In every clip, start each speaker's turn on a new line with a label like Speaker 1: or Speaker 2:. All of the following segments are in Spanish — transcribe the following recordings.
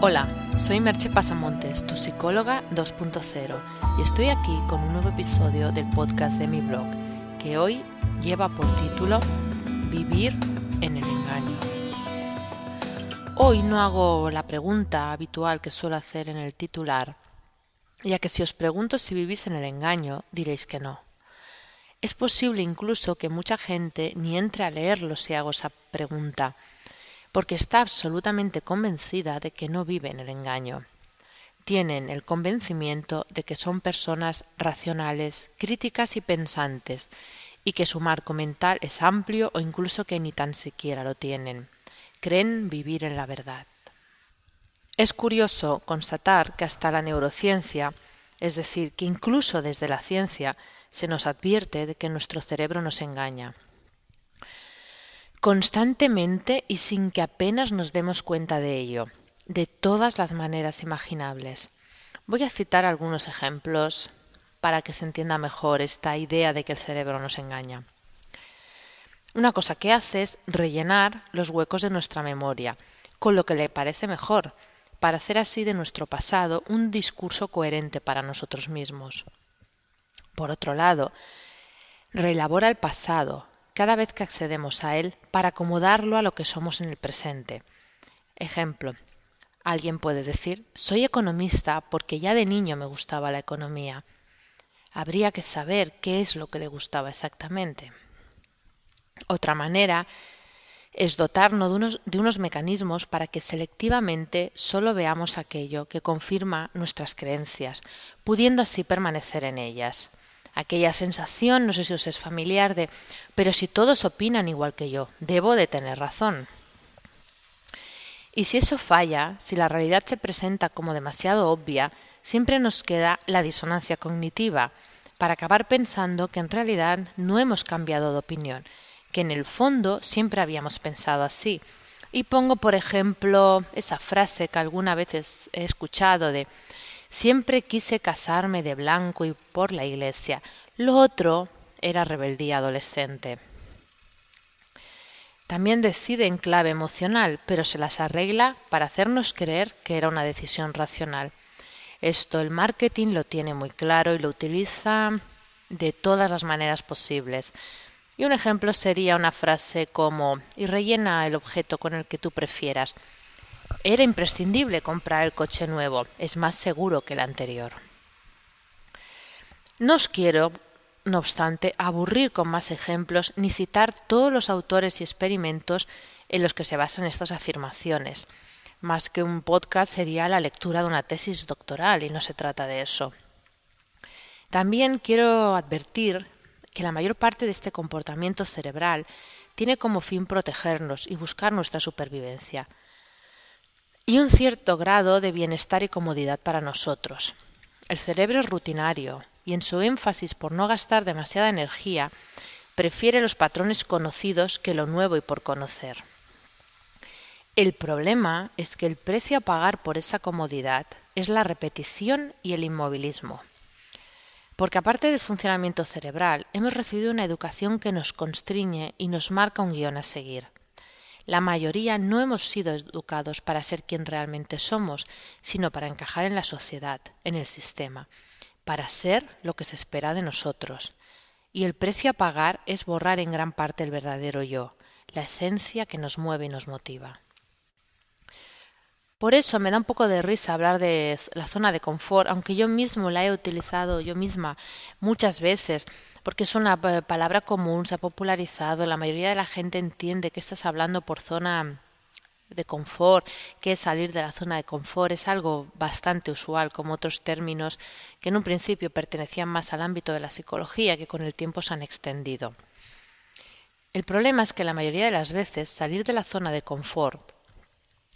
Speaker 1: Hola, soy Merche Pasamontes, tu psicóloga 2.0, y estoy aquí con un nuevo episodio del podcast de mi blog, que hoy lleva por título Vivir en el engaño. Hoy no hago la pregunta habitual que suelo hacer en el titular, ya que si os pregunto si vivís en el engaño, diréis que no. Es posible incluso que mucha gente ni entre a leerlo si hago esa pregunta, porque está absolutamente convencida de que no vive en el engaño. Tienen el convencimiento de que son personas racionales, críticas y pensantes, y que su marco mental es amplio o incluso que ni tan siquiera lo tienen. Creen vivir en la verdad. Es curioso constatar que hasta la neurociencia, es decir, que incluso desde la ciencia, se nos advierte de que nuestro cerebro nos engaña constantemente y sin que apenas nos demos cuenta de ello, de todas las maneras imaginables. Voy a citar algunos ejemplos para que se entienda mejor esta idea de que el cerebro nos engaña. Una cosa que hace es rellenar los huecos de nuestra memoria con lo que le parece mejor, para hacer así de nuestro pasado un discurso coherente para nosotros mismos. Por otro lado, reelabora el pasado, cada vez que accedemos a él para acomodarlo a lo que somos en el presente. Ejemplo, alguien puede decir, soy economista porque ya de niño me gustaba la economía. Habría que saber qué es lo que le gustaba exactamente. Otra manera es dotarnos de unos, de unos, mecanismos para que selectivamente solo veamos aquello que confirma nuestras creencias, pudiendo así permanecer en ellas aquella sensación, no sé si os es familiar, de, pero si todos opinan igual que yo, debo de tener razón. Y si eso falla, si la realidad se presenta como demasiado obvia, siempre nos queda la disonancia cognitiva, para acabar pensando que en realidad no hemos cambiado de opinión, que en el fondo siempre habíamos pensado así. Y pongo, por ejemplo, esa frase que alguna vez he escuchado de Siempre quise casarme de blanco y por la iglesia. Lo otro era rebeldía adolescente. También decide en clave emocional, pero se las arregla para hacernos creer que era una decisión racional. Esto el marketing lo tiene muy claro y lo utiliza de todas las maneras posibles. Y un ejemplo sería una frase como y rellena el objeto con el que tú prefieras. Era imprescindible comprar el coche nuevo, es más seguro que el anterior. No os quiero, no obstante, aburrir con más ejemplos ni citar todos los autores y experimentos en los que se basan estas afirmaciones. Más que un podcast sería la lectura de una tesis doctoral y no se trata de eso. También quiero advertir que la mayor parte de este comportamiento cerebral tiene como fin protegernos y buscar nuestra supervivencia y un cierto grado de bienestar y comodidad para nosotros. El cerebro es rutinario y en su énfasis por no gastar demasiada energía, prefiere los patrones conocidos que lo nuevo y por conocer. El problema es que el precio a pagar por esa comodidad es la repetición y el inmovilismo. Porque aparte del funcionamiento cerebral, hemos recibido una educación que nos constriñe y nos marca un guion a seguir. La mayoría no hemos sido educados para ser quien realmente somos, sino para encajar en la sociedad, en el sistema, para ser lo que se espera de nosotros. Y el precio a pagar es borrar en gran parte el verdadero yo, la esencia que nos mueve y nos motiva. Por eso me da un poco de risa hablar de la zona de confort, aunque yo mismo la he utilizado yo misma muchas veces porque es una eh, palabra común, se ha popularizado, la mayoría de la gente entiende que estás hablando por zona de confort, que salir de la zona de confort, es algo bastante usual, como otros términos que en un principio pertenecían más al ámbito de la psicología, que con el tiempo se han extendido. El problema es que la mayoría de las veces salir de la zona de confort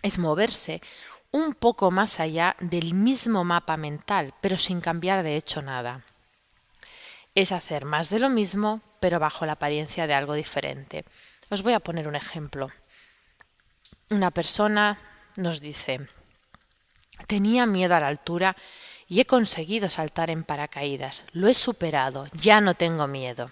Speaker 1: es moverse un poco más allá del mismo mapa mental, pero sin cambiar de hecho nada es hacer más de lo mismo, pero bajo la apariencia de algo diferente. Os voy a poner un ejemplo. Una persona nos dice, tenía miedo a la altura y he conseguido saltar en paracaídas. Lo he superado, ya no tengo miedo.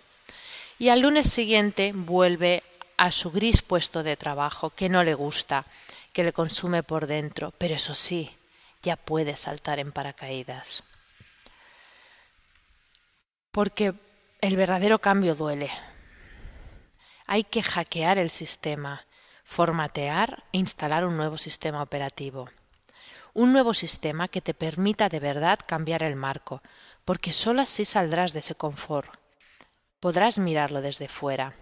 Speaker 1: Y al lunes siguiente vuelve a su gris puesto de trabajo que no le gusta, que le consume por dentro, pero eso sí, ya puede saltar en paracaídas. Porque el verdadero cambio duele. Hay que hackear el sistema, formatear e instalar un nuevo sistema operativo. Un nuevo sistema que te permita de verdad cambiar el marco, porque solo así saldrás de ese confort. Podrás mirarlo desde fuera,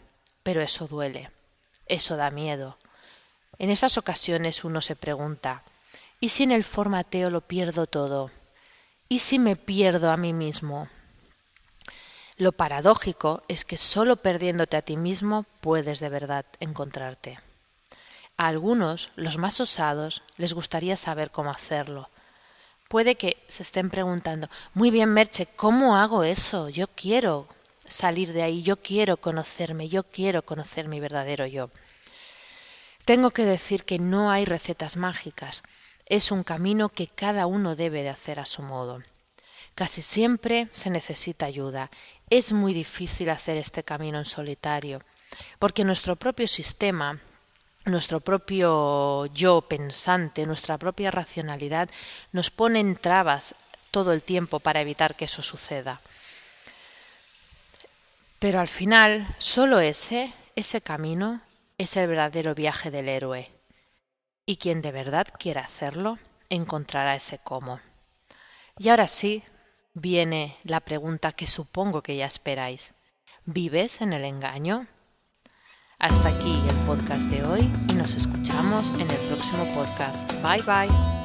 Speaker 1: pero eso duele, eso da miedo. En esas ocasiones uno se pregunta, ¿y si en el formateo lo pierdo todo? ¿Y si me pierdo a mí mismo? Lo paradójico es que solo perdiéndote a ti mismo puedes de verdad encontrarte. A algunos, los más osados, les gustaría saber cómo hacerlo. Puede que se estén preguntando, muy bien, Merche, ¿cómo hago eso? Yo quiero salir de ahí, yo quiero conocerme, yo quiero conocer mi verdadero yo. Tengo que decir que no hay recetas mágicas, es un camino que cada uno debe de hacer a su modo. Casi siempre se necesita ayuda. Es muy difícil hacer este camino en solitario, porque nuestro propio sistema nuestro propio yo pensante, nuestra propia racionalidad, nos pone trabas todo el tiempo para evitar que eso suceda. Pero al final, solo ese, ese camino, es el verdadero viaje del héroe. Y quien de verdad quiera hacerlo, encontrará ese cómo. Y ahora sí, viene la pregunta que supongo que ya esperáis. ¿Vives en el engaño? Hasta aquí el podcast de hoy y nos escuchamos en el próximo podcast. Bye bye.